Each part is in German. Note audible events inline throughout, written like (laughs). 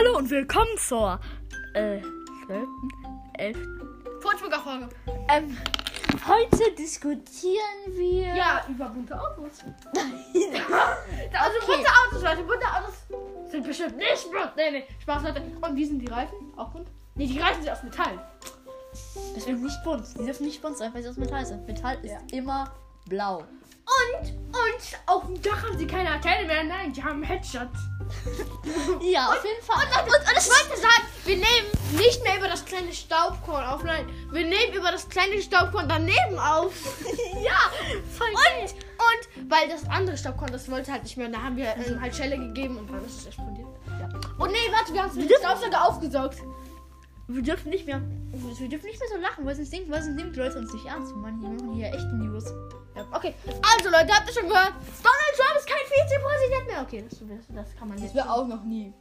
Hallo und willkommen zur äh, 12., 11. Furchtburger Folge. Ähm, heute diskutieren wir. Ja, über bunte Autos. (laughs) Also bunte Autos, Leute. Bunte Autos sind bestimmt nicht bunt. Nee, nee. Spaß, Leute. Und wie sind die Reifen? Auch bunt? Nee, die Reifen sind aus Metall. Das wird nicht bunt. Die dürfen nicht bunt sein, weil sie aus Metall sind. Metall ist Ja. immer blau. Und, und auf dem Dach haben sie keine Antenne mehr. Nein, die haben Headshots. Ja, auf jeden Fall. Und, und, und ich wollte sagen, wir nehmen nicht mehr über das kleine Staubkorn auf. Nein, wir nehmen über das kleine Staubkorn daneben auf. (laughs) ja, voll Und, und, weil das andere Staubkorn, das wollte halt nicht mehr. Und da haben wir ähm, halt Schelle gegeben und dann ist es explodiert. Ja. Und nee, warte, wir haben es mit dem Staubsauger aufgesaugt. Wir dürfen nicht mehr. Wir dürfen nicht mehr so lachen, weil sonst denken, weil sonst die Leute uns nicht ernst. Hier, wir machen hier echte News. Ja, okay, also Leute, habt ihr schon gehört? Donald Trump ist kein Vizepräsident mehr. Okay, das, das, das kann man jetzt. auch noch nie.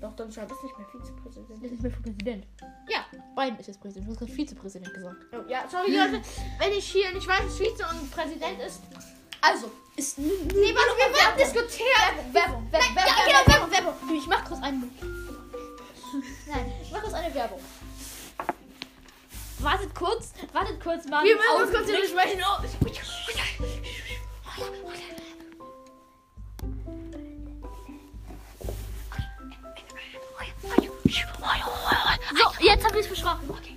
Doch, Donald Trump ist nicht mehr Vizepräsident. Das ist nicht mehr Präsident. Ja. Biden ist jetzt Präsident. Du hast gerade Vizepräsident gesagt. Oh, ja, sorry Leute, wenn ich hier nicht weiß, was Vize und Präsident ist. Also, ist. Nee, warte, wir wollen diskutieren. Werbung, Werbung, Nein, Werbung, ja, Werbung, genau, Werbung, Werbung. Ich mach kurz eine. Nein, ich mach kurz eine Werbung. Wartet kurz, wartet kurz mal. Wir müssen uns kurz Augenblick. widersprechen. So, jetzt hab ich's versprochen. Okay.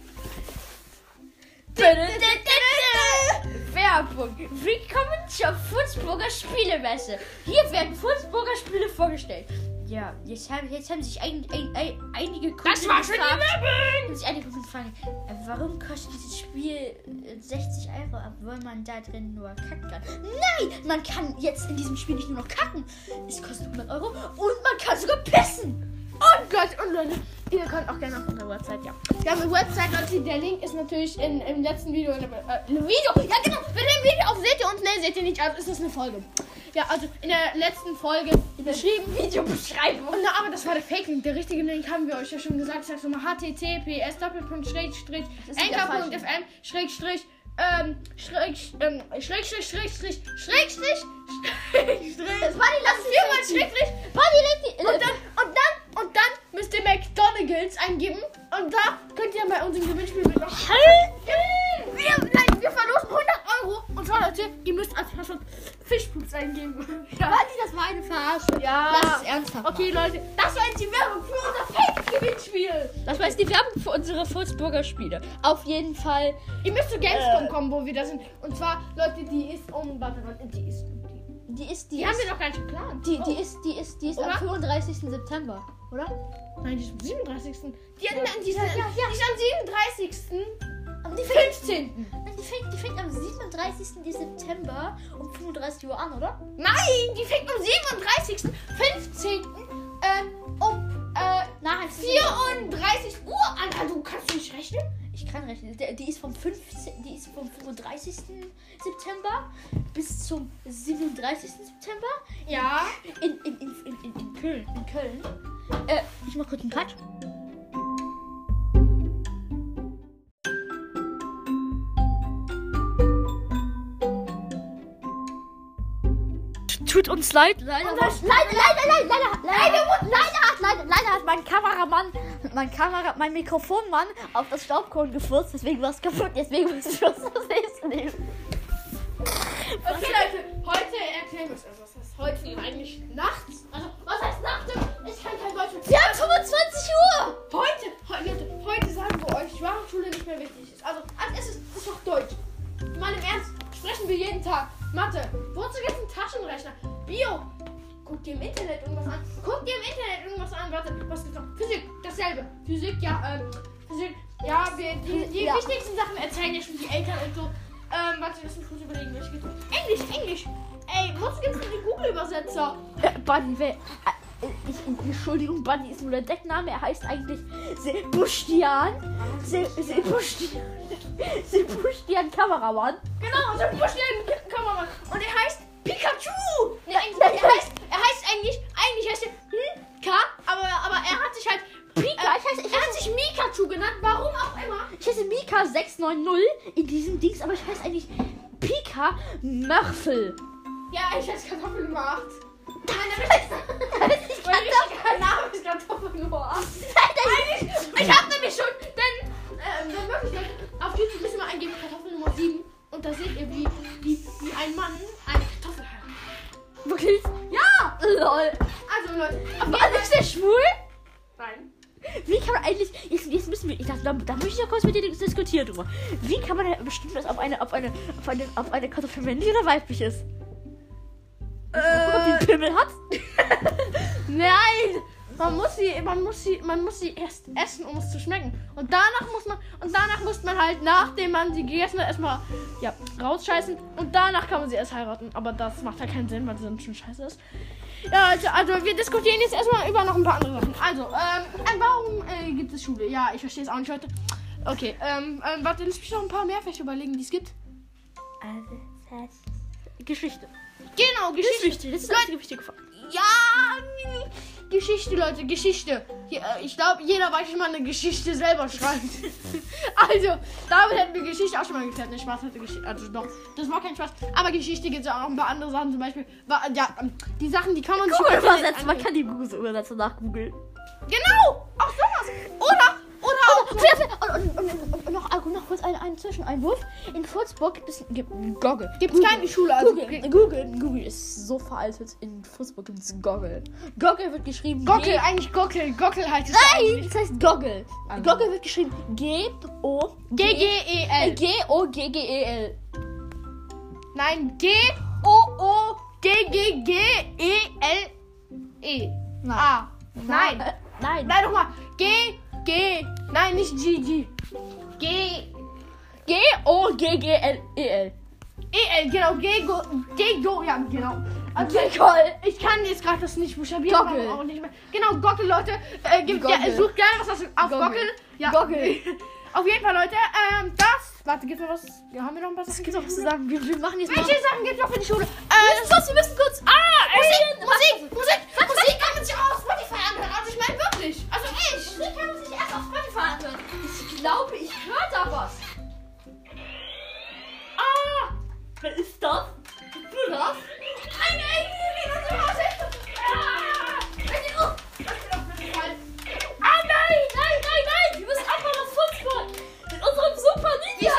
Werbung. Willkommen zur Furzburger Spielemesse. Hier werden Furzburger Spiele vorgestellt. Ja, jetzt haben, jetzt haben sich ein, ein, ein, einige Kunden Das war schon die gefragt, Werbung. haben sich einige Kunden gefragt, äh, warum kostet dieses Spiel äh, 60 Euro, obwohl man da drin nur kacken kann. Nein, man kann jetzt in diesem Spiel nicht nur noch kacken. Es kostet 100 Euro und man kann sogar pissen. Und Leute, und Leute, ihr könnt auch gerne auf unserer Website, ja. Wir haben eine Website, Leute, der Link ist natürlich in, im letzten Video. In äh, Video, ja genau, wenn ihr im Video auf seht ihr uns, ne, seht ihr nicht, also ist das eine Folge. Ja, also in der letzten Folge beschrieben. Videobeschreibung. Und na, aber das war der Fake-Link. Der richtige Link haben wir euch ja schon gesagt. Ich sag's nochmal https doppelpunkt schrägstrich anchor.fm schrägstrich ähm, schräg, ähm, schrägstrich, schrägstrich, schrägstrich, schrägstrich. Das war die ist viermal letzte schrägstrich. Legt die. Und dann, und dann, und dann müsst ihr McDonald's eingeben. Und da könnt ihr bei unserem Gewinnspiel mit noch. Wir, nein, wir verlosen 100 Euro. Und zwar, Leute, ihr müsst als Passwort Fischpups eingeben. Ja. Buddy, das war eine Verarsche. Ja. Lass es ernsthaft. machen. Okay, Leute, das war jetzt die Werbung für unser Fake-Gewinnspiel. Das war jetzt die Werbung für unsere Furzburger Spiele. Auf jeden Fall. Ihr müsst zu Gamescom Äh. kommen, wo wir da sind. Und zwar, Leute, die ist um. Warte, warte, die ist. Die, Die ist die. die haben ist, wir doch gar nicht geplant. die, die Oh. ist die ist die ist Oder? am 35. September, oder? Nein, die ist am 37. Die, die, ist, Ja, ja, ja. die ist am 37. Aber die fängt, 15. Nein, die fängt, die fängt am 37. September um 35 Uhr an, oder? Nein, die fängt am 37. 15. Ähm, um äh, Nein, 34 Uhr an. Also, du kannst nicht rechnen? Ich kann rechnen. Die ist vom 15. Die ist vom 35. September bis zum 37. September Ja. in, in, in Köln. In Köln. Äh, ich mach kurz einen Cut. Tut uns leid, leider, leider, leider, leider, leider, leider, leider, hat, leider, leider hat mein Kameramann, mein Kamera, mein Mikrofonmann auf das Staubkorn gefurzt, deswegen war es kaputt, deswegen muss ich das nächste nehmen. Okay, Leute, heute erklären wir es. Heißt heute eigentlich nachts? Also, was heißt nachts? Ich kann kein Deutsch. Wir haben 25 Uhr! Heute, heute, heute sagen wir euch, warum Schule nicht mehr wichtig ist. Also, als erstes ist doch Deutsch. Mal im Ernst, sprechen wir jeden Tag. Mathe, wozu gibt es einen Taschenrechner? Bio, guck dir im Internet irgendwas an. Guck dir im Internet irgendwas an. Warte, was gibt's noch? Physik, dasselbe. Physik, ja, ähm, Physik, ja, wir, die, die Ja. wichtigsten Sachen erzählen ja schon die Eltern und so. Ähm, warte, lass mich kurz überlegen, welche noch? Englisch, Englisch. Ey, wozu gibt's denn die Google-Übersetzer? Äh, Buddy, wer, äh, ich, Entschuldigung, Buddy ist nur der Deckname, er heißt eigentlich Sebastian. Se, Sebastian. (laughs) Sebastian Kameramann. Genau, Sebastian Kameramann. Und er heißt Pikachu. Nee, eigentlich, er, heißt, er heißt eigentlich, eigentlich heißt er heiße, ich hat heiße, sich Mikachu genannt, warum auch immer. ich heiße Mika 690 in diesem Dings, aber ich heiße eigentlich Pika Mörfel. Ja, ich heiße. Nein, ist nicht mein Kartoffel. richtiger Name ist Kartoffelnoir. Nein, Ich hab nämlich schon, denn, ähm, wenn Leute, auf YouTube müssen wir eingeben Kartoffel Nummer 7 und da seht ihr, wie, wie, wie ein Mann eine Kartoffel hat. Wirklich? Ja! Lol. Also, Leute, War nicht der schwul? Nein. Wie kann man eigentlich. Jetzt, jetzt müssen wir. Ich dachte, da, da möchte ich ja kurz mit dir diskutieren drüber. Wie kann man denn bestimmen, dass ob eine, ob eine, ob eine, ob eine Kartoffel männlich oder weiblich ist? Ob die einen Pimmel hat? (laughs) Nein! Man muss sie, man muss sie, man muss sie erst essen, um es zu schmecken. Und danach muss man, und danach muss man halt, nachdem man sie gegessen hat, erstmal, ja, rausscheißen. Und danach kann man sie erst heiraten. Aber das macht halt keinen Sinn, weil sie dann schon scheiße ist. Ja, also, also wir diskutieren jetzt erstmal über noch ein paar andere Sachen. Also, ähm, äh, warum äh, gibt es Schule? Ja, ich verstehe es auch nicht heute. Okay, ähm, ähm, warte, lass mich noch ein paar mehr vielleicht überlegen, die es gibt. Geschichte. Genau, Geschichte. Geschichte. Das ist das einzige wichtige Fakt. Ja, Geschichte, Leute, Geschichte. Äh, ich glaube, jeder weiß, wie man eine Geschichte selber schreibt. (laughs) also, damit hätten wir Geschichte auch schon mal geklärt. Ne, Spaß hatte Geschichte. Also doch, das war kein Spaß. Aber Geschichte gibt es auch noch ein paar andere Sachen. Zum Beispiel, ja, ähm, die Sachen, die kann man Google übersetzen. Man kann die Google übersetzen nach Google. Genau, auch sowas. Oder. Und, und, und, und, und noch, also noch kurz einen, einen Zwischeneinwurf. In Würzburg gibt es gibt Goggle. Gibt es keine Schule. Also, Google, Google, Google ist so veraltet. In Würzburg gibt es Goggle. Goggle wird geschrieben. Gockel, G- eigentlich Gockel. Gockel heißt es Nein, das heißt Goggle. Also. Goggle wird geschrieben G O G-G-E-L. G O G G E. Nein, G-O-O-G-G-G-E-L-E. A. Nein. Äh, nein. Nein, nochmal. G, G. Nein, nicht G, G. G, G O G G L E L. E, L, genau. G, Go, G, Go, ja, genau. Also, ich kann jetzt gerade das nicht buchstabieren. Aber Auch nicht mehr. Genau, Gockel, Leute. Äh, gibt, ja, Goggle. sucht gerne was auf Goggle. Gockel. Ja. Goggle. (laughs) Auf jeden Fall, Leute. Ähm, das. Warte, gibt's noch was? Ja, haben wir noch ein paar Es Sachen? gibt noch was zu sagen. Wir, wir machen jetzt mal. Welche Sachen gibt's noch für die Schule? Wir müssen kurz, wir müssen kurz. Ah, Alien. Musik, Musik, Musik, Musik kann man sich auch auf Spotify anhören. Also ich meine wirklich. Also ich. Musik kann man sich erst auf Spotify anhören. Ich glaube, ich höre da was. Ah! Wer ist das? Du das? Ein Alien in unserem Haus. Ah, Würzburg. Mit unserem super Ninja.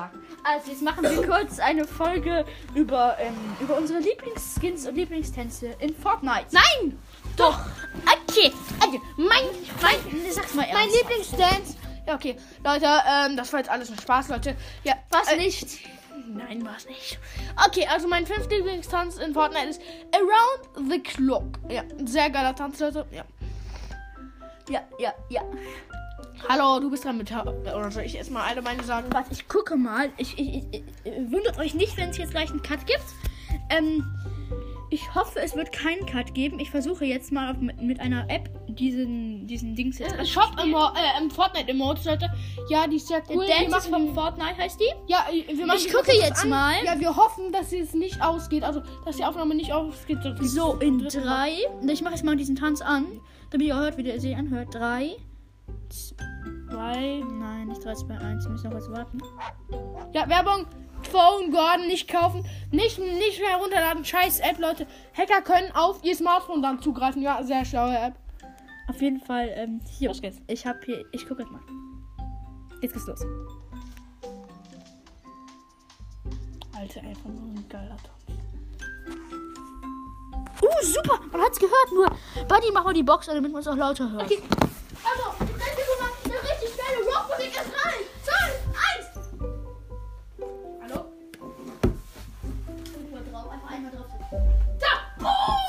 Sagen. Also jetzt machen wir kurz eine Folge über, ähm, über unsere Lieblingsskins und Lieblingstänze in Fortnite. Nein! Doch. Okay. Okay. Mein, mein, sag's mal Mein ernst. Lieblingsdance. Ja, okay. Leute, ähm, das war jetzt alles nur Spaß, Leute. Ja, Was äh, nicht? Nein, war es nicht. Okay, also mein fünfter Lieblingstanz in Fortnite ist Around the Clock. Ja, ein sehr geiler Tanz, Leute. Ja. Ja, ja, ja. Hallo, du bist dran mit. Oder soll ich erstmal alle meine sagen? Warte, ich gucke mal. Ich, ich, ich, ich, wundert euch nicht, wenn es jetzt gleich einen Cut gibt. Ähm, ich hoffe, es wird keinen Cut geben. Ich versuche jetzt mal mit, mit einer App diesen, diesen Dings jetzt Äh, Shop Emo äh, im Fortnite Emotes, Leute. Ja, die ist sehr cool. Der Dance von Fortnite, heißt die? ja, äh, wir machen Ich gucke jetzt an. mal. Ja, wir hoffen, dass es nicht ausgeht. Also, dass die Aufnahme nicht ausgeht. So, in drei. Ich mache jetzt mal diesen Tanz an, damit ihr hört, wie der sich anhört. Drei. Zwei. Nein, nicht 3, 2, 1. Wir müssen noch kurz warten. Ja, Werbung. Phone Gordon nicht kaufen. Nicht, nicht mehr herunterladen. Scheiß App, Leute. Hacker können auf ihr Smartphone dann zugreifen. Ja, sehr schlaue App. Auf jeden Fall, ähm, hier. Los geht's. Ich habe hier. Ich gucke jetzt mal. Jetzt geht's los. Alter, einfach nur ein geiler Tanz. Uh, super! Man hat's gehört, nur. Buddy, mach mal die Box an, damit man es auch lauter hört. Okay. Also, ich denke, du machst richtig schnelle Rockmusik ist rein. 12, 1. Hallo? Einfach einmal drauf. Da! Boom!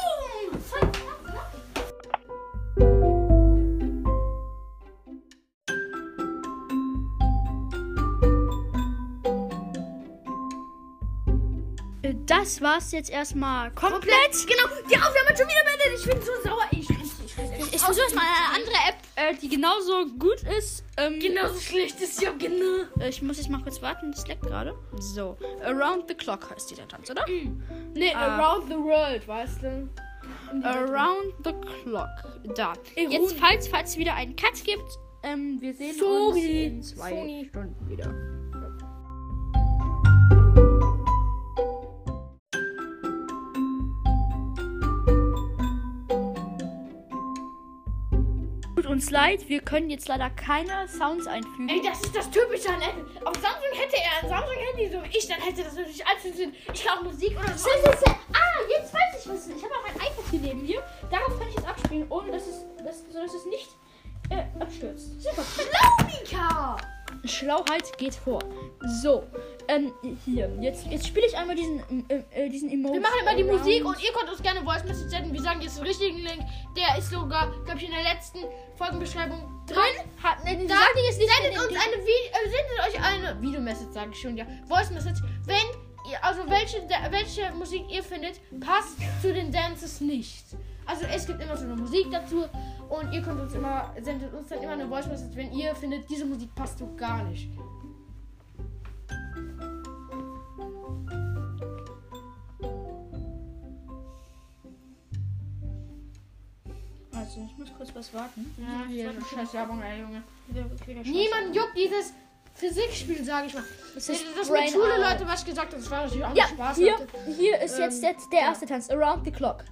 Ne? Das war's jetzt erstmal komplett. komplett. Genau, die Aufnahme hat schon wieder beendet. Ich bin so sauer. Ich, ich, ich, ich, ich versuche mal eine andere App äh, die genauso gut ist. Ähm, Genauso schlecht ist ja genau. äh, Ich muss jetzt mal kurz warten, das leckt gerade. So, Around the Clock heißt dieser Tanz, oder? Nee, Ah. around the world, weißt du? Around the Clock. Da. Ey, Jetzt, falls, falls es wieder einen Cut gibt, ähm, wir sehen Sorry. uns in zwei Sorry. Stunden wieder. Uns leid, wir können jetzt leider keine Sounds einfügen. Ey, das ist das Typische an Apple. Auf Samsung hätte er ein Samsung-Handy, so wie ich, dann hätte das natürlich alles funktioniert. Ich kann auch Musik oder so. Ah, jetzt weiß ich was. Ich habe auch ein iPad hier neben mir. Darauf kann ich jetzt abspielen, ohne dass es, dass, so dass es nicht äh, abstürzt. Super. Mika! Schlauheit geht vor. So, ähm, hier. Jetzt, jetzt spiele ich einmal diesen, äh, äh, diesen Emoji. Wir machen immer die Musik und ihr könnt uns gerne Voice Message senden. Wir sagen jetzt den richtigen Link. Der ist sogar, glaube ich, in der letzten Folgenbeschreibung drin. Hat, ne, Da sag dir jetzt nicht sendet uns eine Vi äh, sendet euch eine Videomessage, sage ich schon, ja. Voice Message, wenn ihr, also welche, welche Musik ihr findet, passt zu den Dances nicht. Also es gibt immer so eine Musik dazu und ihr könnt uns immer, sendet uns dann immer eine Voice Message, wenn ihr findet, diese Musik passt so gar nicht. Also, ich muss kurz was warten. Ja, hier, Ich scheiß Werbung, ey, Junge. Niemand. Juckt dieses Physikspiel, sage ich mal. Das ist das mit Schule. Leute, was ich gesagt habe, das war natürlich auch Ja, Spaß. hier, Leute. hier ist jetzt Ähm, der, der ja. erste Tanz. Around the Clock.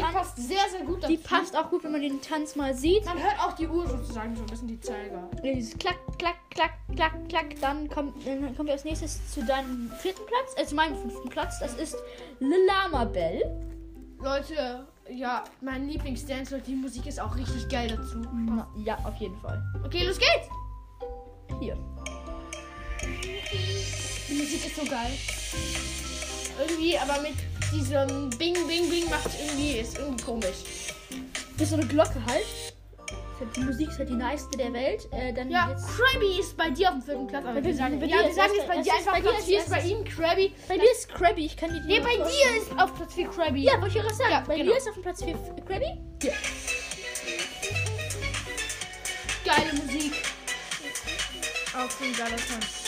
Musik an. passt sehr, sehr gut dazu. Die passt auch gut, wenn man den Tanz mal sieht. Man hört auch die Uhr sozusagen so ein bisschen die Zeiger. Dieses Klack, Klack, Klack, Klack, Klack. Dann, kommt, dann kommen wir als nächstes zu deinem vierten Platz, äh, zu meinem fünften Platz. Das ist Lilama Bell. Leute, ja, mein Lieblingsdance, Leute, die Musik ist auch richtig geil dazu. Na, Ja, auf jeden Fall. Okay, los geht's! Hier. Die Musik ist so geil. Irgendwie, aber mit diesem Bing, Bing, Bing macht irgendwie, ist irgendwie komisch. Das ist so eine Glocke halt. Halt- Die Musik ist halt die nice der Welt. Äh, dann Ja, jetzt. Krabby ist bei dir auf dem vierten Platz. Aber wir dir- sagen, bei ja, dir wir ist sagen jetzt bei dir ist einfach bei dir Platz 4 ist bei ihm Krabby. Bei mir ist Krabby. Ich kann dir die Nee, bei dir ist auf Platz 4 Krabby. Ja, wollte ich gerade sagen. Ja, bei genau. mir ist auf dem Platz 4 Krabby. Hier. Geile Musik. Auch so ein geiler Tanz.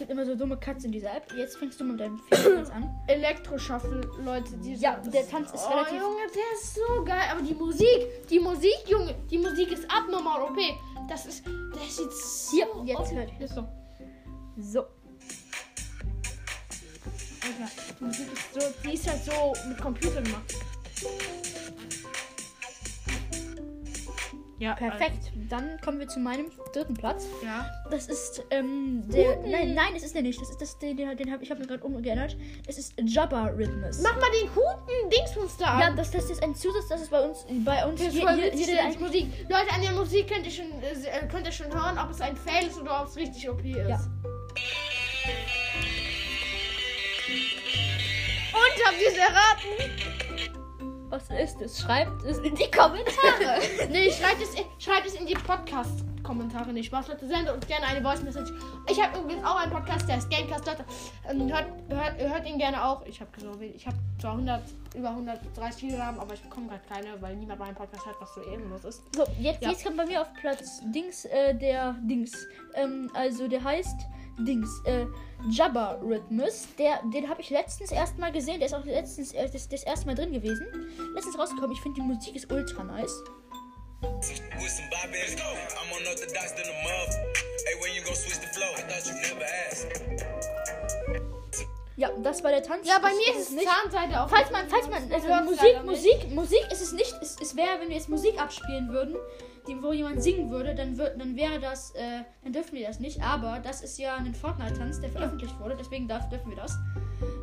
Gibt immer so dumme Cuts in dieser App. Jetzt fängst du mit deinem vierten (clears throat) Tanz an. Elektroshuffle, Leute. Die Ja, der Tanz ist oh, relativ- Junge, der ist so geil. Aber die Musik, die Musik, Junge, die Musik ist abnormal OP. Das ist, das sieht so Hier, jetzt hört ihr. So. So. Alter, die Musik ist so, die ist halt so mit Computer gemacht. Ja, Perfekt. Dann kommen wir zu meinem dritten Platz. äh, ja. Das ist ähm, der. Guten. Nein, nein, das ist der nicht. Das ist das, den, den, den habe ich habe mir gerade umgeändert. Das ist Jabba Rhythmus. Mach mal den guten Dingsmonster an. Ja, das, das ist ein Zusatz, das ist bei uns bei uns hier, hier, hier, die Musik. Leute, an der Musik könnt ihr schon, äh, könnt ihr schon hören, ob es ein Fail ist oder ob es richtig OP ist. Ja. Und habt ihr es erraten? Was ist es? Schreibt es in die Kommentare. (laughs) nee, schreibt es, schreibt es in die Podcast-Kommentare. Nicht Spaß, Leute. Sendet uns gerne eine Voice-Message. Ich habe übrigens auch einen Podcast, der ist Gamecast, Leute. Ähm, hört, hört, hört ihn gerne auch. Ich habe so wenig. Ich habe zwar 100, über 130 Wiedergaben, aber ich bekomme gerade keine, weil niemand meinen Podcast hört, was so ehrenlos ist. so, jetzt, Ja. jetzt kommt bei mir auf Platz Dings, äh, der Dings. Ähm, also der heißt Dings, äh, Jabba Rhythmus. Der, den habe ich letztens erst mal gesehen. Der ist auch letztens äh, das, das erste Mal drin gewesen. Letztens rausgekommen. Ich finde die Musik ist ultra nice. with some Bob Let's go. I'm unorthodox than a muff. Hey, when you gon' switch the flow? I thought you never asked. Ja, das war der Tanz. Ja, bei mir ist es nicht. Zahnseide auf. Falls man, falls man, also Musik. Musik, Musik ist es nicht. Es, es wäre, wenn wir jetzt Musik abspielen würden, die, wo jemand singen würde, dann, wird, dann wäre das, äh, dann dürfen wir das nicht. Aber das ist ja ein Fortnite-Tanz, der veröffentlicht wurde, deswegen darf, dürfen wir das.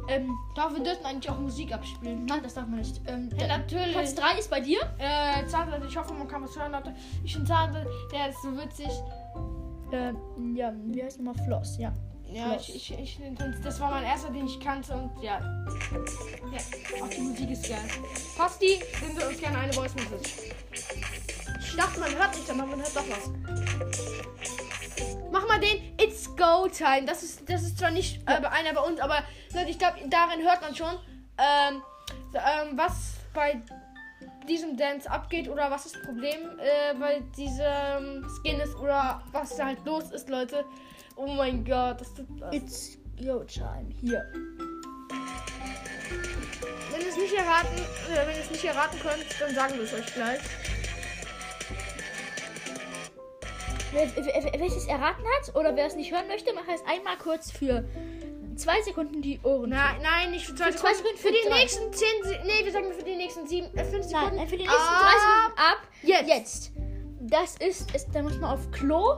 Ähm, Doch, wir dürfen eigentlich auch Musik abspielen. nein, das darf man nicht. Ähm, Ja, der- natürlich. Platz 3 ist bei dir. Äh, Zahnseide, ich hoffe, man kann was hören, Leute. Ich finde Zahnseide, der ist so witzig. Ähm, ja, wie heißt nochmal Floss? Ja. Ja, ich, ich, ich, das war mein erster, den ich kannte und ja. Ja, auch die Musik ist geil. Passt die? Sind wir uns gerne eine Voice Message. dachte, man hört nicht, aber man hört doch was. Mach mal den It's Go Time. Das ist, das ist zwar nicht äh, einer bei uns, aber Leute, ich glaube, darin hört man schon, ähm, ähm, was bei diesem Dance abgeht oder was das Problem äh, bei diesem Skin ist oder was da halt los ist, Leute. Oh mein Gott, das tut was. It's your time. Hier. Wenn ihr es nicht erraten, äh, wenn ihr es nicht erraten könnt, dann sagen wir es euch gleich. Wer, wer, wer, wer es erraten hat oder wer es nicht hören möchte, macht es einmal kurz für zwei Sekunden die Ohren. Nein, nein, nicht für zwei Für zwei Sekunden. Für für die drei. nächsten 10 Se Nee, wir sagen für die nächsten 7, äh, 5 Sekunden. Nein, für die nächsten drei Sekunden ab. Jetzt. Jetzt. Das ist, ist da muss man auf Klo.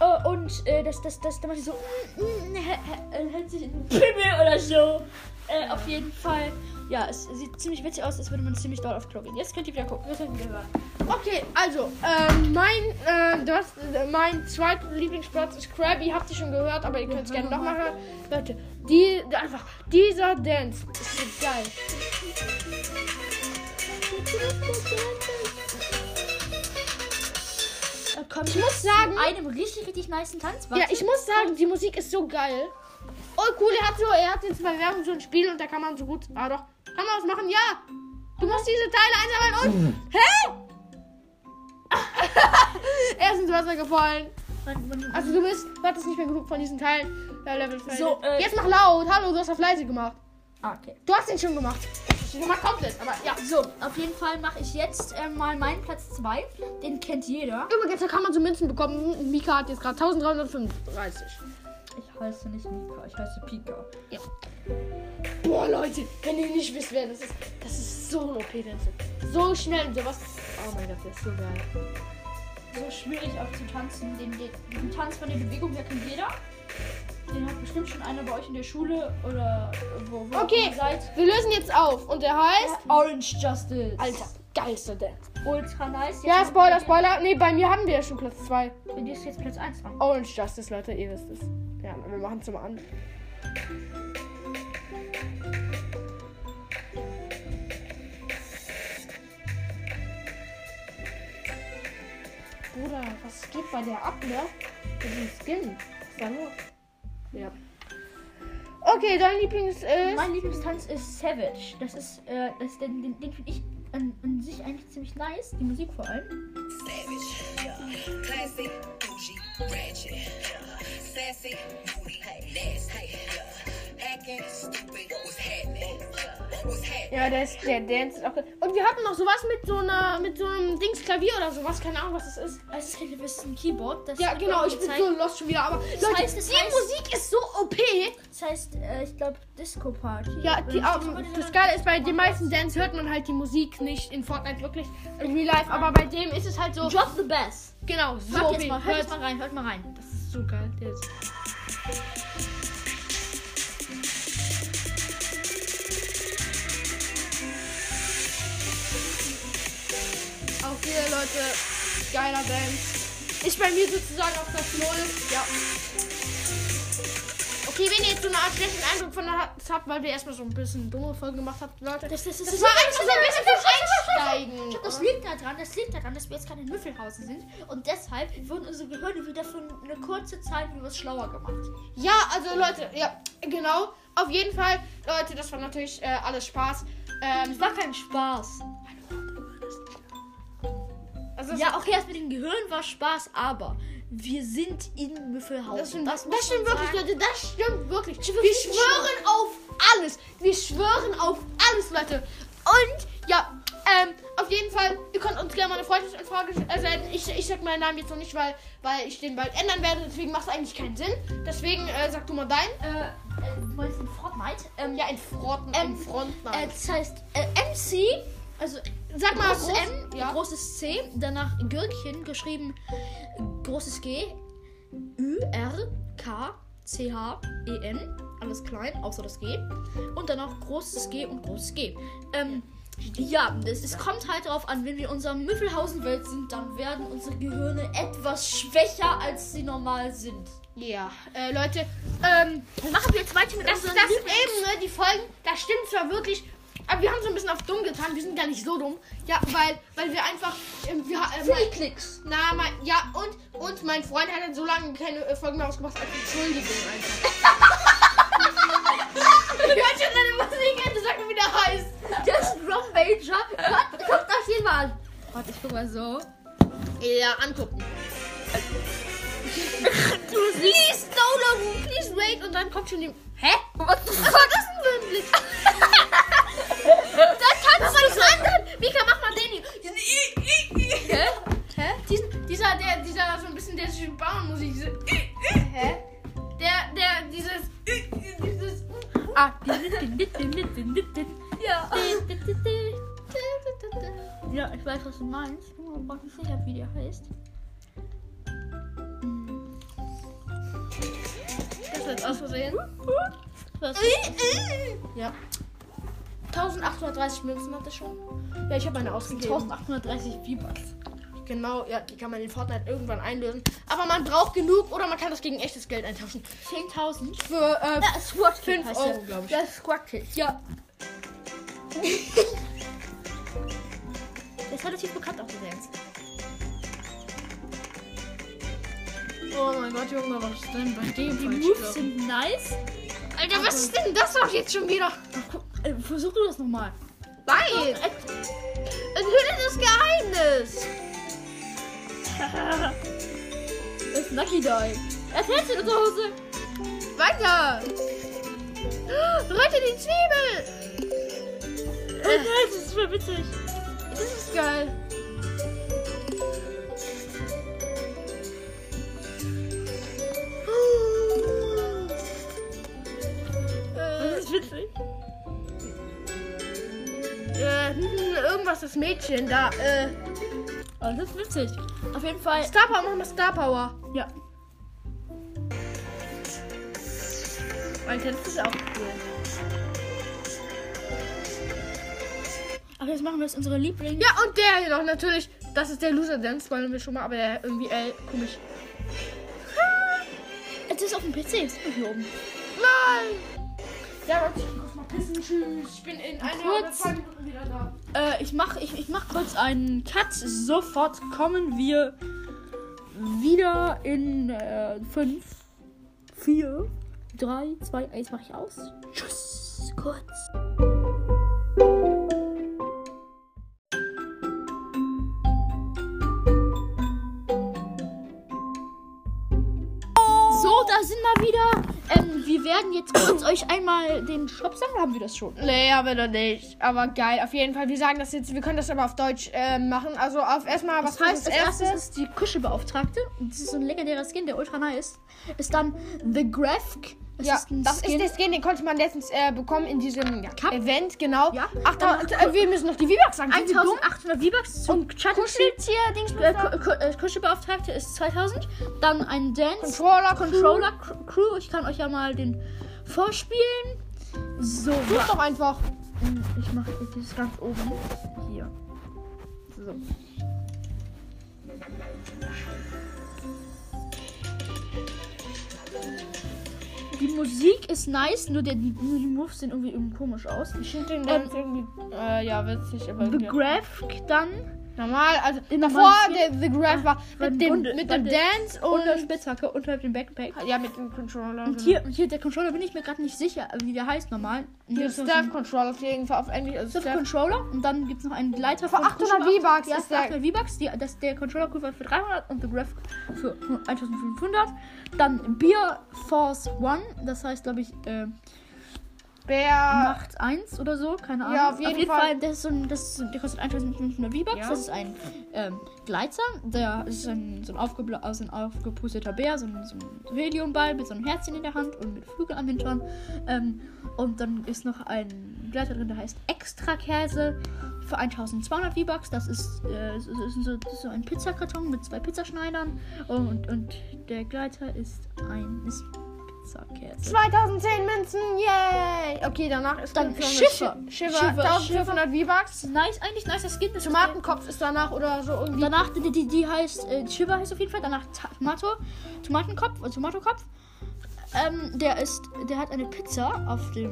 Äh, und äh, das, das, das, da macht so, mm, mm, hä- äh, hält sich in den Pimmel oder so. Äh, auf jeden Fall. Ja, es sieht ziemlich witzig aus, als würde man ziemlich doll auf Klo gehen. Jetzt könnt ihr wieder gucken. Wieder. Okay, also, ähm, mein, äh, das, äh, mein zweiter Lieblingsplatz ist Krabby. Habt ihr schon gehört, aber ihr könnt es gerne nochmal hören. Leute, die, einfach, dieser Dance ist so geil. Äh, komm, Ich muss sagen, einem richtig, richtig niceen Tanz. ja, ich muss sagen, die Musik ist so geil. Oh, cool, er hat so, er hat jetzt bei Werbung so ein Spiel und da kann man so gut, ah doch, kann man was machen? Ja! Du musst diese Teile einsammeln und, hä? (laughs) er ist ins Wasser gefallen. Also du bist, du hattest nicht mehr genug von diesen Teilen. Ja, Level So, äh, Jetzt mach laut. Hallo, du hast auf leise gemacht. ah, okay. Du hast ihn schon gemacht. Gemacht komplett, aber ja. So, auf jeden Fall mache ich jetzt äh, mal meinen Platz 2. Den kennt jeder. Übrigens, da kann man so Münzen bekommen. Mika hat jetzt gerade 1335. Ich heiße nicht Mika, ich heiße Pika. Boah, Leute, wenn ihr nicht wisst, wer das ist, das ist so ein OP-Dance. So schnell und sowas. Oh mein Gott, der ist so geil. So schwierig auch zu tanzen. Den, den, den Tanz von der Bewegung her kennt jeder. Den hat bestimmt schon einer bei euch in der Schule oder wo, wo Okay. ihr seid. Wir lösen jetzt auf und der heißt. Orange Justice. Alter, geilster Dance. Ultra nice. Ja, Jetzt Spoiler, haben wir- Spoiler. Nee, bei mir haben wir ja schon Platz 2. Bei dir ist jetzt Platz 1 dran. Orange Justice, Leute, ihr wisst es. Ja, wir machen es mal an. Bruder, was geht bei der ab, ne? Mit dem Skin. Ja. Okay, dein Lieblings ist. Mein Lieblingstanz ist Savage. Das ist, äh, das ist den, den, den finde ich an, an sich eigentlich ziemlich nice. Die Musik vor allem. Savage, yeah. Classy, bougie, ratchet. Sassy, moody, nasty, stupid, Ja, der, ist, der Dance ist auch. Und wir hatten noch sowas mit so einer, mit so einem Dings Klavier oder sowas, keine Ahnung, was das ist. Es ist kein das ein Keyboard. Das Ja, genau, ich bin so lost schon wieder, aber Leute, heißt, das die heißt- Musik ist so OP. Das heißt, äh, ich glaube, Disco Party. Ja, die, Party, das Geile ist, bei den meisten Dance hört man halt die Musik nicht in Fortnite wirklich in Real Life, aber bei dem ist es halt so. Drop the Bass. Genau, so Hört OP. jetzt mal, hört Hört- mal rein, hört mal rein. Das ist so geil. Der ist hier, Leute, geiler Dance. Ist bei mir sozusagen auf Platz 0. Ja. Okay, wenn ihr jetzt so eine Art schlechten Eindruck von uns habt, weil wir erstmal so ein bisschen dumme Folgen gemacht habt, Leute. Das, das, das, Das war einfach so ein bisschen zum Einsteigen. Ich glaub, das liegt daran, das liegt daran, dass wir jetzt gerade in Müffelhausen sind und deshalb wurden unsere Gehirne wieder für eine kurze Zeit wieder schlauer gemacht. Ja, also Leute, ja, genau. Auf jeden Fall, Leute, das war natürlich äh, alles Spaß. Ähm, Es war kein Spaß. Also Ja, okay, das mit dem Gehirn war Spaß, aber wir sind in Müffelhausen. das stimmt, das, das stimmt wirklich, sagen. Leute, das stimmt wirklich. Wir wirklich schwören auf alles. Wir schwören auf alles, Leute. Und ja, ähm, auf jeden Fall, ihr könnt uns gerne mal eine Freundschaftsanfrage äh, senden. Ich, ich sag meinen Namen jetzt noch nicht, weil, weil ich den bald ändern werde. Deswegen macht es eigentlich keinen Sinn. Deswegen äh, sag du mal dein. Äh, äh, du meinst in Fortnite? Ähm, Ja, in Fronten, Ähm, in Fronten. Äh, das heißt äh, MC, also Sag mal großes groß, M, ja. großes C, danach Gürkchen, geschrieben großes G, Ü, R, K, C, H, E, N, alles klein, außer das G. Und danach großes G und großes G. Ähm, ja, es, es kommt halt darauf an, wenn wir in unserer Müffelhausen-Welt sind, dann werden unsere Gehirne etwas schwächer, als sie normal sind. Ja, äh, Leute, ähm, Dann machen wir jetzt weiter mit Das ist unseren das Lieblings- eben, ne? Die Folgen, da stimmt zwar wirklich Aber wir haben so ein bisschen auf dumm getan. Wir sind gar nicht so dumm. Ja, weil, weil wir einfach. Ähm, wir, äh, Free Klicks. Na, mein, ja, und, und mein Freund hat dann so lange keine äh, Folgen mehr ausgemacht als Entschuldigung einfach. (laughs) Ich hört schon seine Musik an, sag mir, wie der heißt. Das Drum Major. Guckt, guckt euch den mal an. Warte, ich guck mal so. Ja, angucken. Please download, Please wait und dann kommt schon die. Hä? Was war das denn für (laughs) ein Blick? das kannst du nicht anderen. Mika, mach mal den hier. Hä? Hä? Diesen, dieser, der, dieser so ein bisschen der Bauernmusik. Diese, Hä? der, der, dieses, dieses. Ah. Ja. Ja, ich weiß, was du meinst. Ich bin mir nicht sicher, wie der heißt. Das wird aus Versehen. Was? Ja. 1830 Münzen hat das schon. Ja, ich habe eine ausgegeben. 1830 V-Bucks. Genau, ja, die kann man in Fortnite irgendwann einlösen. Aber man braucht genug oder man kann das gegen echtes Geld eintauschen. 10.000. Für, äh, Ja, Squad Kid Fünf heißt Euro, der. glaub ich. Ja, Squad Kid. Ja. der ist relativ bekannt auf der oh mein Gott, Junge, was ist denn bei dem Die Moves sind nice. Alter, was ist denn das doch jetzt schon wieder? Äh, Versuch du das nochmal. Nein! Enthülle das Geheimnis! Das ist Lucky Dog. Erzählst du zu Hause? Weiter! Rette die Zwiebel! Oh nein, das ist voll witzig. Das ist geil. Äh, irgendwas das Mädchen da. Äh, Oh, das ist witzig. Auf jeden Fall. Star Power, mach mal Star Power. Ja. Alter, das ist auch cool. Aber jetzt machen wir jetzt unsere Lieblings. Ja, und der hier noch natürlich. Das ist der Loser Dance, spoilern wir schon mal, aber der irgendwie, äh, komisch. Das ist auf dem PC. Ist hier oben. Nein! Ja, warte, ich muss mal pissen. Tschüss. Ich bin in einer Kurz. oder zwei Minuten wieder da. Äh, ich mach, ich, ich mach kurz einen Cut. Sofort kommen wir wieder in 5, 4, 3, 2, 1 mach ich aus. Tschüss. Kurz. So, da sind wir wieder. Ähm, wir werden jetzt kurz euch einmal den Shop sagen. Haben wir das schon? Nee, aber noch nicht. Aber geil, auf jeden Fall. Wir sagen das jetzt, wir können das aber auf Deutsch äh, machen. Also auf erstmal, was Das heißt, das als erstes ist die Kuschelbeauftragte. Das ist so ein legendärer Skin, der ultra nice. Ist dann The Graphic. Das Ja, ist das Skin. ist der Skin, den konnte man letztens äh, bekommen in diesem ja. Event, genau. Ja. Ach, da, äh, wir müssen noch die V-Bucks sagen. Sind wir dumm? 1800 V-Bucks zum. Kuscheltier-Dings. Äh, äh, Kuschelbeauftragte ist 2000. Dann ein Dance. Controller, Controller Cr- Crew. Ich kann euch ja mal den vorspielen. So, Such doch einfach. ich mache das ganz oben. Hier. So. Die Musik ist nice, nur, der, nur die Moves sehen irgendwie, irgendwie komisch aus. Ich finde den Ähm, ganz irgendwie, äh, ja, witzig, aber. Graphic dann normal, also In davor normalen der The Graph war Bei mit dem, Bunde- mit dem Dance und der und Spitzhacke unterhalb dem Backpack. ja mit dem Controller. Und hier, hier der Controller bin ich mir gerade nicht sicher, wie der heißt normal. so Staff Controller auf jeden Fall auf Englisch. Also Staff. Controller und dann gibt es noch einen Gleiter Für 800 V-Bucks Ja, ist für der- 800 V-Bucks. Das, der Controller kostet für 300 und der Graph für 1500. Dann Beer Force One, das heißt glaube ich äh, Bär. Macht 1 oder so, keine Ahnung. Ja, auf jeden Fall. das ist so ein, das ist, der kostet 1500 V-Bucks. Ja. Das ist ein ähm, Gleiter. Der ist ein, so, ein aufgebla also ein aufgepusteter Bär, so ein, so ein Heliumball mit so einem Herzchen in der Hand und mit Flügeln am Hintern. Ähm, und dann ist noch ein Gleiter drin, der heißt Extra Käse für 1200 V-Bucks. Das ist, äh, das ist, so, das ist so ein Pizzakarton mit zwei Pizzaschneidern. Und, und der Gleiter ist ein ist Pizzakäse. 2010 Münzen, yay! Okay, danach ist Dann für Schiffe. Sch- Schiffe, Schiffe, 1500 V-Bucks. Nice, eigentlich nicer Skin. Das Tomatenkopf ist danach oder so irgendwie. Danach, die, die, die heißt, äh, Shiver heißt auf jeden Fall. Danach Tomato, Tomatenkopf, äh, Tomatokopf. Ähm, der ist, der hat eine Pizza auf dem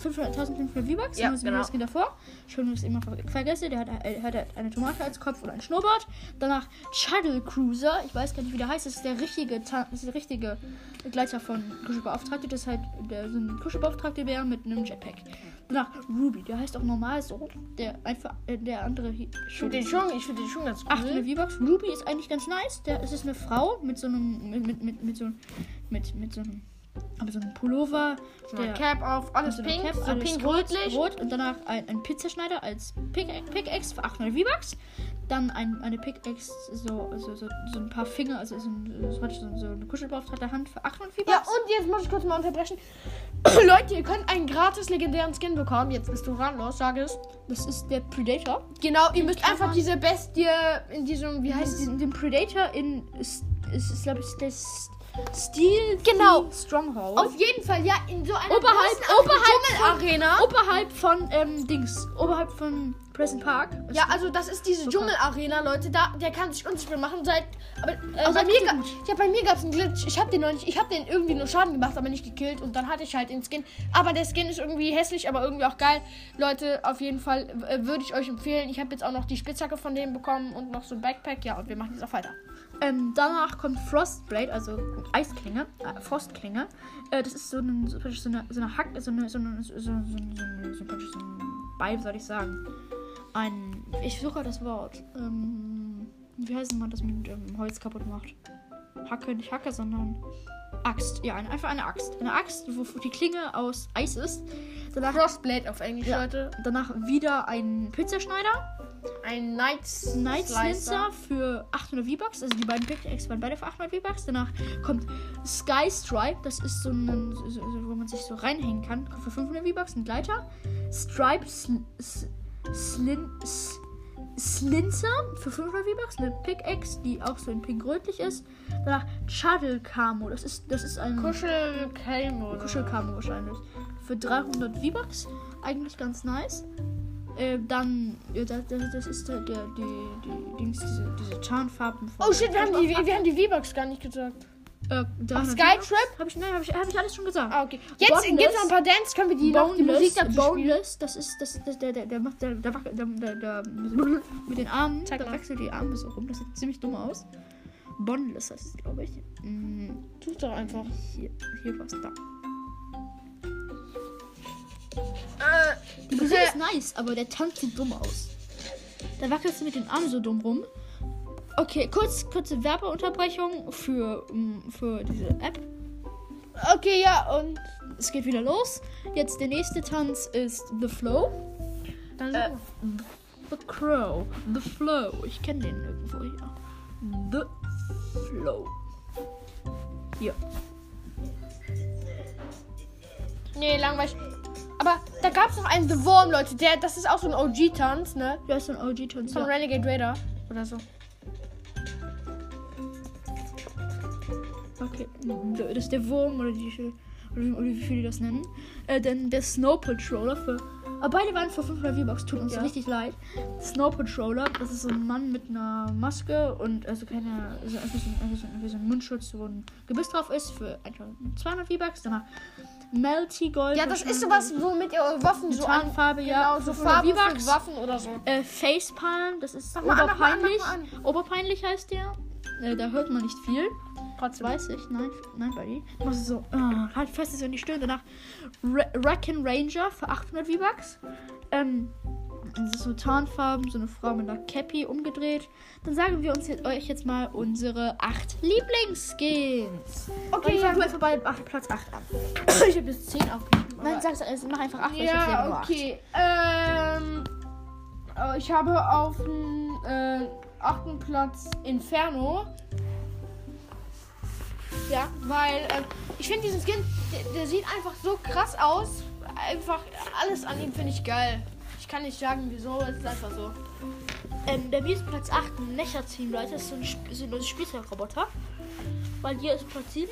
500, 1500 V-Bucks. Ja, genau. das Kind davor. Schon, was ich immer ver- vergesse. Der hat, er hat halt eine Tomate als Kopf und ein Schnurrbart. Danach Shuttle Cruiser. Ich weiß gar nicht, wie der heißt. Das ist der richtige, Ta- das ist der richtige Begleiter von Kuschelbeauftragte. Das ist halt der, so ein Kuschelbeauftragte Bär mit einem Jetpack. Danach Ruby. Der heißt auch normal so. Der einfach, äh, der andere. Ich finde den schon, ich finde den schon ganz cool. 800 V-Bucks. Ruby ist eigentlich ganz nice. Der, es ist eine Frau mit so einem, mit, mit, mit, mit so, mit, mit so einem, aber so einem Pullover. Der- Cap auf, alles pink, Cap, so alles pink rot, rot und danach ein, ein Pizzaschneider als Pick- Pickaxe für 800 V-Bucks. Dann ein, eine Pickaxe, so, so, so, so ein paar Finger, also so, ein, so, so, eine Kuschelbeauftragte Hand für 800 V-Bucks. Ja, und jetzt muss ich kurz mal unterbrechen. (clears throat) Leute, ihr könnt einen gratis legendären Skin bekommen. Jetzt bist du ran, los, sag es. das ist der Predator. Genau, ihr müsst kann einfach diese Bestie in diesem, wie heißt es? Den, den Predator in, ist, ist, ist glaube ich, das Steel Genau. Stronghold. Auf jeden Fall, ja, in so einer Oberhalb- oberhalb Dschungelarena. Oberhalb von, ähm, Dings. Oberhalb von Pleasant Park. Ja, also das ist diese So Dschungelarena, Leute. Da, der kann sich unsichtbar machen seit. Aber äh, Aber bei mir, so gut. ja, bei mir gab es einen Glitch. Ich habe den noch nicht. Ich habe den irgendwie nur Schaden gemacht, aber nicht gekillt. Und dann hatte ich halt den Skin. Aber der Skin ist irgendwie hässlich, aber irgendwie auch geil. Leute, auf jeden Fall äh, würde ich euch empfehlen. Ich habe jetzt auch noch die Spitzhacke von dem bekommen und noch so ein Backpack. Ja, und wir machen jetzt auch weiter. Ähm, danach kommt Frostblade, also Eisklinge, äh, Frostklinge. Äh, das ist so, ein, so, so eine, so eine Hack, so eine, so eine, so, so, so, so, so, praktisch so ein Beil, soll ich sagen. Ein, ich suche das Wort. Ähm, wie heißt denn man das mit ähm, Holz kaputt macht? Hacke, nicht Hacke, sondern Axt. Ja, eine, einfach eine Axt. Eine Axt, wo die Klinge aus Eis ist. Danach, Frostblade auf Englisch, Ja. Leute. danach wieder ein Pizzaschneider. Ein Night, Night Slicer. Für 800 V-Bucks. Also die beiden Pickaxe waren beide für 800 V-Bucks. Danach kommt Sky Stripe. Das ist so ein, so, so, wo man sich so reinhängen kann. Für 500 V-Bucks. Ein Gleiter. Stripe Sl Slin S Slinzer für 500 V-Bucks. Eine Pickaxe, die auch so in pink-rötlich ist. Danach Shuttle Camo. Das ist, das ist ein Kuschelcamo. Kuschelcamo wahrscheinlich. Für 300 V-Bucks. Eigentlich ganz nice. Äh, dann, ja, das, das, ist der, der, die, die, Dings, diese, diese Tarnfarben. Oh shit, wir haben die, wir haben die V-Bucks gar nicht gesagt. Äh, 300 Skytrip? Hab ich, nein, hab ich, hab ich alles schon gesagt. Ah, okay. Jetzt Boneless. gibt's noch ein paar Dance, können wir die noch die Musik dazu spielen. Boneless, das ist, das, das, der, der, der macht, der, der, der, der, mit den Armen, Zeig mal. wechselt die Arme so rum. Das sieht ziemlich dumm aus. Boneless heißt es, glaube ich. Mm, Tut doch einfach. hier, hier was da. Äh, Die Musik ist nice, aber der Tanz sieht dumm aus. Da wackelst du mit den Armen so dumm rum. Okay, kurz, kurze Werbeunterbrechung für, mm, für diese App. okay, ja, und Es geht wieder los. Jetzt der nächste Tanz ist The Flow. dann Äh, The Crow. The Flow. Ich kenne den irgendwo hier. The Flow. Hier. Nee, langweilig. Aber da gab's noch einen The Worm, Leute. Der, das ist auch so ein OG-Tanz, ne? Da ist so ein OG-Tanz. Von Ja. Renegade Raider oder so. Okay. Das ist der Wurm oder die oder wie, oder wie viele die das nennen. Äh, denn der Snow Patroller für. Aber beide waren für 500 V-Bucks, tut uns Ja. richtig leid. Snow Patroller, das ist so ein Mann mit einer Maske und also keine. Also einfach so, einfach so, einfach so ein Mundschutz, wo ein Gebiss drauf ist für 1200 V-Bucks. Danach Melty Gold. Ja, das ist sowas, womit ihr eure Waffen so an. Ja. Genau, so 500 Farbe für Waffen oder so. Äh, Facepalm, das ist Mach mal an, mach mal an, oberpeinlich. mach mal Oberpeinlich heißt der. Äh, da hört man nicht viel. Trotzdem. Weiß ich. Nein, nein, Buddy. Du machst so, ah, halt fest so in die Stirn. Danach Wrecken Ranger für 800 V-Bucks. Ähm, das ist so Tarnfarben, so eine Frau mit einer Cappy umgedreht. Dann sagen wir uns jetzt, euch jetzt mal unsere 8 Lieblingsskins. Okay, Dann ja. fang du einfach bei Platz 8 an. (coughs) Ich habe bis 10 aufgeschrieben. Nein, sag's, also mach einfach 8, weil ich erkläre nur Ja, okay. Ähm, äh, ich habe auf dem äh, achten Platz Inferno. Ja, weil äh, ich finde diesen Skin, der, der sieht einfach so krass aus. Einfach alles an ihm finde ich geil. Ich kann nicht sagen, wieso, es ist einfach so. Ähm, mir ist Platz 8 ein Mecha-Team, Leute. Das ist so ein, Sp so ein Spielzeugroboter. Weil hier ist Platz 7.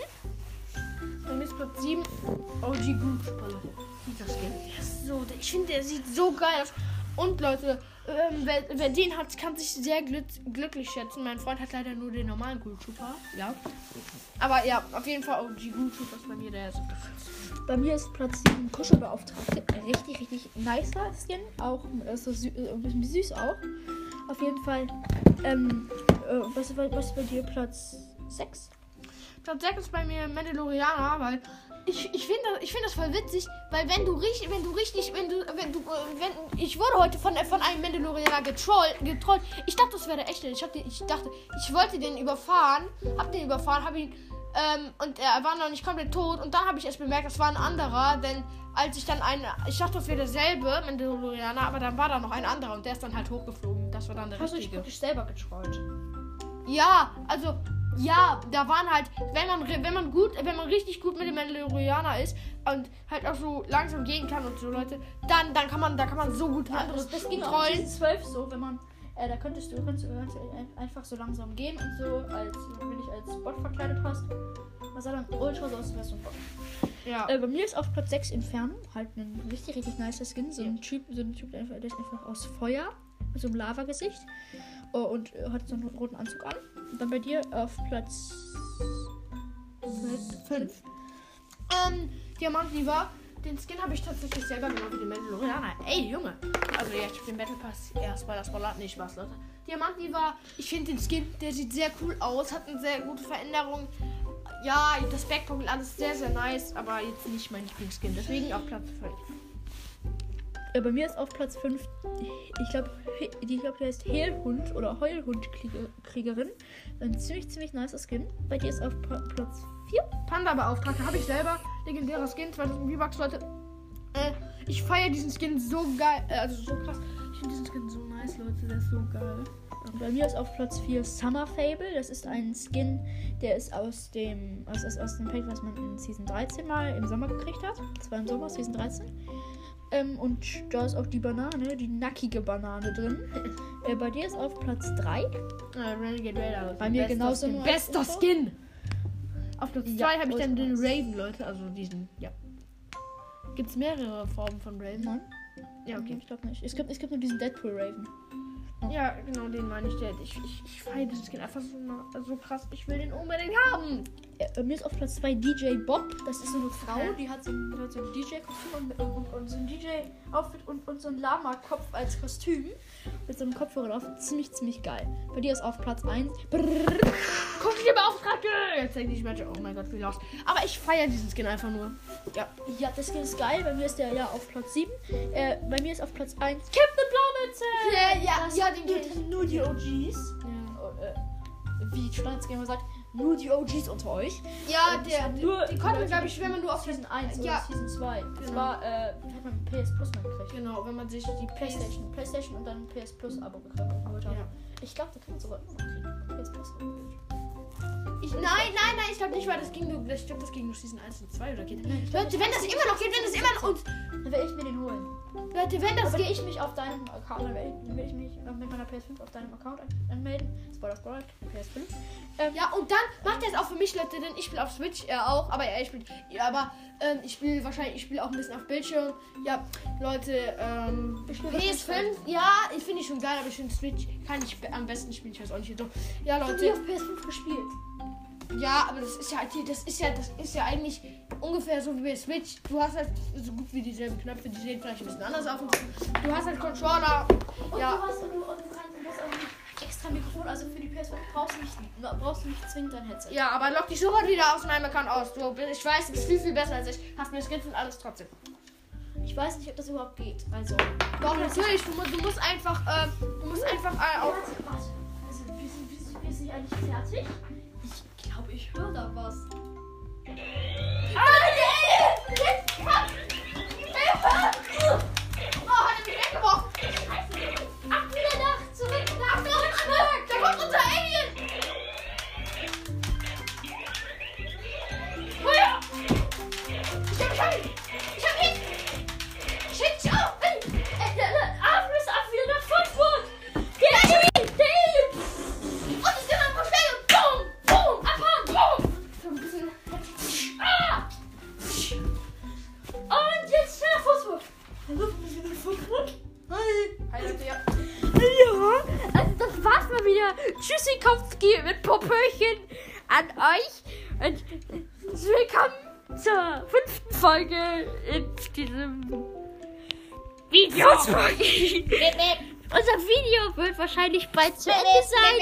Bei mir ist Platz 7 OG Skin. Dieser Skin. Der ist so, der- ich finde, der sieht so geil aus. Und Leute, ähm, wer, wer den hat, kann sich sehr glück, glücklich schätzen. Mein Freund hat leider nur den normalen Ghoul Trooper. Ja. Aber ja, auf jeden Fall OG Ghoul Trooper ist bei mir der Bei mir ist Platz 7 Kuschelbeauftragte. Richtig, richtig nicer Skin. Auch äh, so sü äh, ein bisschen süß auch. Auf jeden Fall. Ähm, äh, was, was was ist bei dir Platz 6? Platz 6 ist bei mir Mandalorianer, weil ich, ich finde das, ich find das voll witzig, weil wenn du richtig, wenn du richtig, wenn du, wenn du, wenn, ich wurde heute von, von einem Mandalorianer getrollt, getrollt. Ich dachte, das wäre der echte. Ich, hab den, ich dachte, ich wollte den überfahren, hab den überfahren, hab ihn, ähm, und er war noch nicht komplett tot. Und dann habe ich erst bemerkt, das war ein anderer, denn als ich dann einen, ich dachte, das wäre derselbe Mandalorianer, aber dann war da noch ein anderer und der ist dann halt hochgeflogen. Das war dann der Hast du dich richtige. wirklich selber getrollt? Ja, also ja, da waren halt, wenn man wenn man gut, wenn man richtig gut mit dem Mandalorianer ist und halt auch so langsam gehen kann und so Leute, dann dann kann man da kann man so gut andere das, das ging auch in trollen. Season 12 so, wenn man. Äh, da könntest du, könntest, du- einfach so langsam gehen und so, als wenn du dich als Bot verkleidet hast. Das sah dann ultra so aus, als ein Bot. Ja. Äh, bei mir ist auf Platz 6 Inferno halt ein richtig, richtig nicer Skin. So ein Typ, so ein Typ, der, einfach, der ist einfach aus Feuer, mit so einem Lava-Gesicht. Oh, und äh, hat so einen roten Anzug an. Und dann bei dir auf Platz 5. Ähm, Diamantliver, den Skin habe ich tatsächlich selber gemacht wie den Mandalorianer. Ey, Junge. Also ja, ich den Battle Pass erst bei das Spoiler. Nee, Spaß, Leute. Diamantliver, ich finde den Skin, der sieht sehr cool aus, hat eine sehr gute Veränderung. Ja, das Backpocket, alles sehr, sehr nice, aber jetzt nicht mein Lieblingsskin. Deswegen auf Platz 5. Äh, bei mir ist auf Platz 5, ich glaube, ich glaube, der heißt Hehlhund oder Heulhundkriegerin. Ein ziemlich, ziemlich nicer Skin. Bei dir ist auf Pa- Platz 4. Panda-Beauftragte habe ich selber. Legendärer Skin, 2000 V-Bucks, Leute. Äh, ich feiere diesen Skin so geil. Äh, also so krass. Ich finde diesen Skin so nice, Leute. Der ist so geil. Und bei mir ist auf Platz 4 Summer Fable. Das ist ein Skin, der ist aus dem, aus, aus, aus dem Pack, was man in Season 13 mal im Sommer gekriegt hat. Das war im Sommer, Season 13. Ähm, und da ist auch die Banane, die nackige Banane drin. (laughs) äh, bei dir ist auf Platz 3. Äh. Bei mir genauso Skin. Bester. Skin. Auf Platz 2 Ja, habe ich dann den. Raven, Leute. Also diesen, ja. Gibt es mehrere Formen von Raven? Nein? Ja, okay. Ich glaube nicht. Es gibt, es gibt nur diesen Deadpool Raven. Ja, genau, den meine ich. Der, ich ich, ich feiere diesen Skin einfach so, so krass. Ich will den unbedingt haben. Äh, bei mir ist auf Platz 2 DJ Bob. Das ist so eine Frau, Hä? die hat so hat so ein DJ-Kostüm und, und, und so ein DJ-Outfit und, und so ein Lama-Kopf als Kostüm. Mit so einem Kopfhörer drauf. Ziemlich, ziemlich geil. Bei dir ist auf Platz 1. Guck dir Beauftragte! Jetzt denke ich mir, oh mein Gott, wie lost. Aber ich feiere diesen Skin einfach nur. Ja. Ja, das Skin ist geil. Bei mir ist der ja auf Platz 7. Äh, bei mir ist auf Platz 1 Captain Blaumütze. Ja, ja, das ja, den kenn nur die OGs. Oh, äh, wie Steinsgamer sagt, nur die OGs unter euch. Ja, Und der, nur die, die konnten, glaube ich, wenn man nur auf Season 1 oder Ja. Season 2. Das Genau. war, äh, hat man PS Plus mal gekriegt. Genau, wenn man sich die Playstation, Playstation und dann PS Plus Abo gekriegt. haben. Ja. Ich glaube, da kann man sogar immer noch kriegen. PS Plus Abo. Ich, nein, nein, nein, ich glaube nicht, weil das ging nur, ich glaube, das ging nur Season 1 und 2 oder geht. Leute, wenn das immer noch geht, wenn das immer noch und Dann werde ich mir den holen. Leute, wenn das geht, ich mich auf deinem Account, ich, dann werde ich mich mit meiner PS5 auf deinem Account an- anmelden. Spoiler, Spoiler, PS5. Ähm, ja, und dann macht er es auch für mich, Leute, denn ich spiele auf Switch, er auch, aber ja, ich spiele, ja, aber ähm, ich spiele wahrscheinlich, ich spiele auch ein bisschen auf Bildschirm. Ja, Leute, ähm, Ich spiel PS5, ja, ich finde ich schon geil, aber ich finde Switch kann ich am besten spielen, ich weiß auch nicht so. Ja, Ich habe Leute, auf PS5 gespielt. Ja, aber das ist ja das ist ja das ist ja eigentlich ungefähr so wie bei Switch. Du hast halt so gut wie dieselben Knöpfe, die sehen vielleicht ein bisschen anders aus. Du hast halt Controller. Und Ja. du hast und du, und du kannst, du auch extra Mikrofon, also für die PS5 brauchst du nicht, brauchst du nicht zwingend dein Headset. Ja, aber lock dich sofort wieder aus meinem Account aus. Du, ich weiß, du bist viel, viel besser als ich. Hast mir Skins und alles trotzdem. Ich weiß nicht, ob das überhaupt geht. Also. Doch, natürlich. Du, musst- du musst einfach, äh, du musst einfach äh, auf. Warte, warte. Also, wir sind, wir sind, wir sind eigentlich fertig. Ich glaube, ich That's right. Unser Video wird wahrscheinlich bald zu Ende sein.